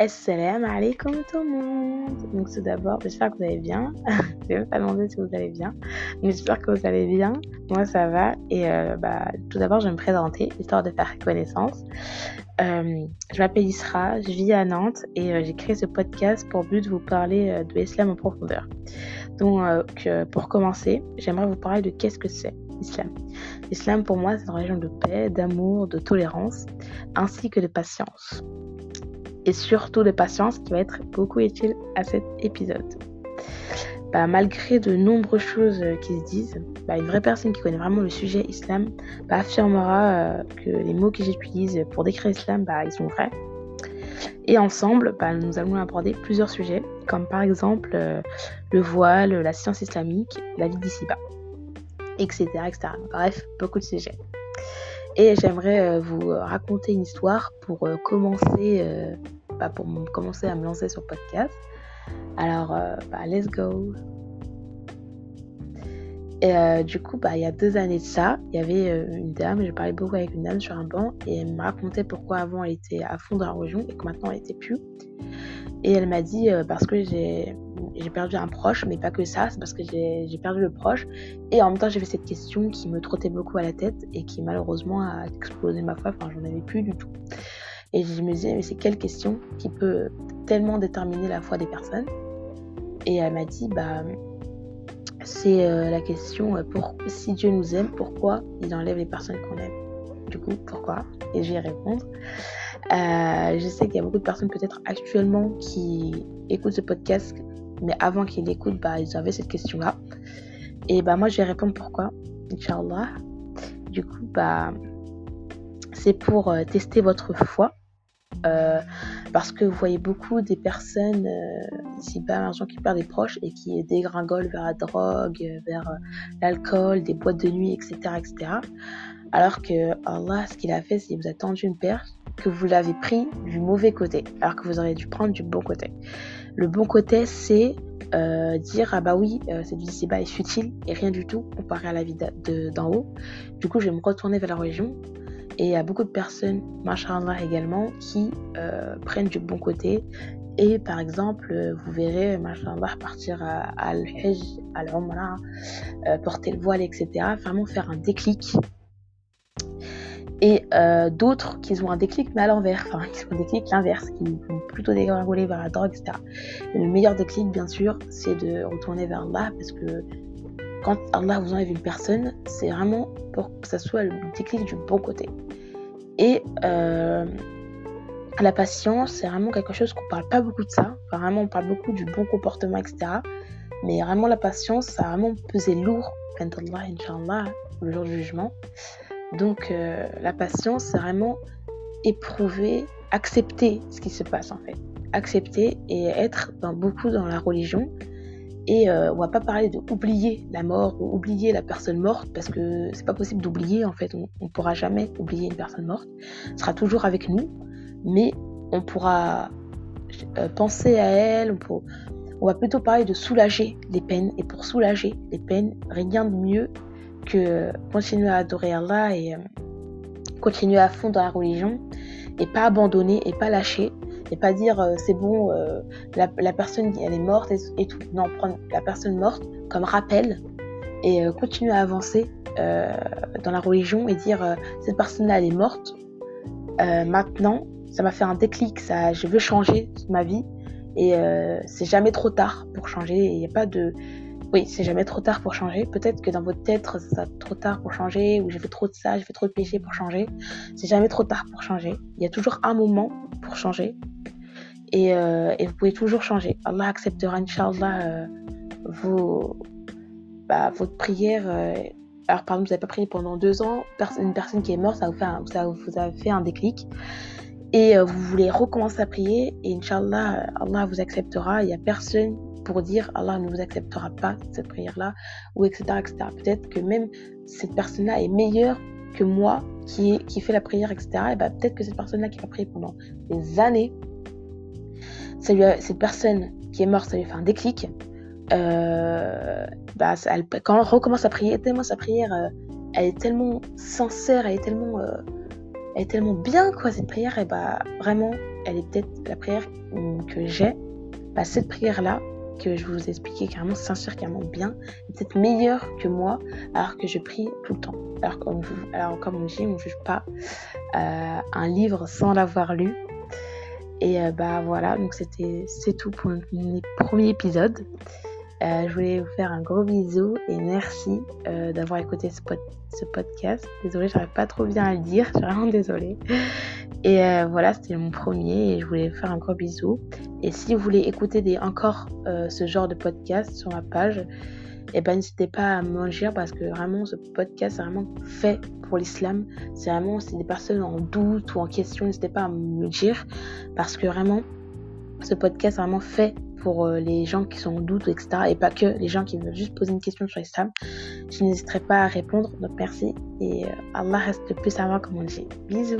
Assalamu alaikum tout le monde. Donc tout d'abord, j'espère que vous allez bien. je vais même pas demander si vous allez bien. Mais j'espère que vous allez bien. Moi ça va. Et euh, bah, tout d'abord, je vais me présenter, histoire de faire connaissance. Euh, je m'appelle Isra, je vis à Nantes et euh, j'ai créé ce podcast pour but de vous parler de l'islam en profondeur. Donc pour commencer, j'aimerais vous parler de qu'est-ce que c'est l'islam. L'islam pour moi c'est une religion de paix, d'amour, de tolérance, ainsi que de patience et surtout de patience qui va être beaucoup utile à cet épisode. Bah, malgré de nombreuses choses euh, qui se disent, bah, une vraie personne qui connaît vraiment le sujet islam bah, affirmera euh, que les mots que j'utilise pour décrire l'islam, ils sont vrais. Et ensemble, nous allons aborder plusieurs sujets, comme par exemple euh, le voile, la science islamique, la vie d'ici-bas, etc., etc. Bref, beaucoup de sujets. Et j'aimerais vous raconter une histoire pour commencer pour commencer à me lancer sur podcast. Alors, euh, bah, let's go. Et euh, du coup, bah, il y a deux années de ça, il y avait euh, une dame, je parlais beaucoup avec une dame sur un banc et elle me racontait pourquoi avant elle était à fond dans la religion et que maintenant elle était plus. Et elle m'a dit parce que j'ai perdu un proche, mais pas que ça, c'est parce que j'ai perdu le proche. Et en même temps, j'avais cette question qui me trottait beaucoup à la tête et qui malheureusement a explosé ma foi, enfin j'en avais plus du tout. Et je me disais, mais c'est quelle question qui peut tellement déterminer la foi des personnes? Et elle m'a dit, bah, c'est euh, la question, euh, si Dieu nous aime, pourquoi il enlève les personnes qu'on aime? Du coup, pourquoi? Et je vais répondre. Euh, je sais qu'il y a beaucoup de personnes peut-être actuellement qui écoutent ce podcast, mais avant qu'ils l'écoutent, bah, ils avaient cette question-là. Et bah moi, je vais répondre pourquoi, Inch'Allah. Du coup, bah, c'est pour tester votre foi euh, parce que vous voyez beaucoup des personnes euh, ici bas l'argent qui perdent des proches et qui dégringolent vers la drogue, vers euh, l'alcool, des boîtes de nuit, etc., etc. Alors que Allah, ce qu'il a fait, c'est qu'il vous a tendu une perche, que vous l'avez pris du mauvais côté, alors que vous auriez dû prendre du bon côté. Le bon côté, c'est dire ah bah oui, cette vie ici-bas est futile et rien du tout comparé à la vie d'en haut. Du coup, je vais me retourner vers la religion et il y a beaucoup de personnes, machallah également, qui euh, prennent du bon côté. Et par exemple, vous verrez, machallah, partir à, Al-Hajj, à l'Umrah, euh, porter le voile, etc. Vraiment faire un déclic. Et euh, d'autres qui ont un déclic, mais à l'envers. Enfin, qui ont un déclic l'inverse, qui vont plutôt dégringoler vers la drogue, etc. Et le meilleur déclic, bien sûr, c'est de retourner vers Allah parce que quand Allah vous enlève une personne, c'est vraiment pour que ça soit le déclic du bon côté. Et euh, la patience, c'est vraiment quelque chose qu'on parle pas beaucoup de ça. Enfin, vraiment, on parle beaucoup du bon comportement, etc. Mais vraiment, la patience, ça a vraiment pesé lourd. Allah, Inch'Allah, le jour du jugement. Donc, euh, la patience, c'est vraiment éprouver, accepter ce qui se passe en fait. Accepter et être dans, beaucoup dans la religion et euh, on va pas parler de oublier la mort ou oublier la personne morte parce que c'est pas possible d'oublier en fait. On, ne pourra jamais oublier une personne morte. Elle sera toujours avec nous, mais on pourra euh, penser à elle. On, va plutôt parler de soulager les peines. Et pour soulager les peines, rien de mieux que continuer à adorer Allah et euh, continuer à fond dans la religion et pas abandonner et pas lâcher et pas dire euh, c'est bon, euh, la, personne elle est morte et, tout. Non, prendre la personne morte comme rappel et euh, continuer à avancer dans la religion et dire cette personne-là elle est morte. maintenant, ça m'a fait un déclic, ça, je veux changer ma vie et c'est jamais trop tard pour changer. Il n'y a pas de oui, c'est jamais trop tard pour changer. Peut-être que dans votre tête, c'est trop tard pour changer, ou j'ai fait trop de ça, j'ai fait trop de péché pour changer. C'est jamais trop tard pour changer. Il y a toujours un moment pour changer. Euh, et, vous pouvez toujours changer. Allah acceptera, Inch'Allah, euh, vos, bah, votre prière. Euh, alors, par exemple, vous n'avez pas prié pendant deux ans, une personne qui est morte, ça vous, a fait un déclic. Et vous voulez recommencer à prier, et Inch'Allah, Allah vous acceptera. Il n'y a personne pour dire Allah ne vous acceptera pas cette prière-là, ou etc. etc. Peut-être que même cette personne-là est meilleure que moi qui, qui fait la prière, etc. Et bah, peut-être que cette personne-là qui va prier pendant des années, cette personne qui est morte, ça lui fait un déclic. Euh, bah, quand on recommence à prier, tellement sa prière, euh, elle est tellement sincère, elle est tellement, euh, elle est tellement bien, quoi, cette prière, et bah, vraiment, elle est peut-être la prière que j'ai. Bah, cette prière-là, que je vous ai expliqué carrément sincère, carrément bien, est peut-être meilleure que moi, alors que je prie tout le temps. Alors, comme, alors, comme on dit, on ne juge pas euh, un livre sans l'avoir lu. Et euh, bah voilà, donc c'était c'est tout pour mon premier épisode. Euh, je voulais vous faire un gros bisou et merci d'avoir écouté ce, ce podcast. Désolée, j'arrive pas trop bien à le dire, je suis vraiment désolée. Et voilà, c'était mon premier et je voulais vous faire un gros bisou. Et si vous voulez écouter des, encore ce genre de podcast sur ma page, et eh ben n'hésitez pas à me dire parce que vraiment ce podcast est vraiment fait pour l'islam. C'est vraiment si des personnes en doute ou en question, n'hésitez pas à me dire parce que vraiment ce podcast est vraiment fait pour euh, les gens qui sont en doute, etc. Et pas que les gens qui veulent juste poser une question sur l'islam. Je n'hésiterai pas à répondre. Donc merci et euh, Allah reste le plus moi comme on dit. Bisous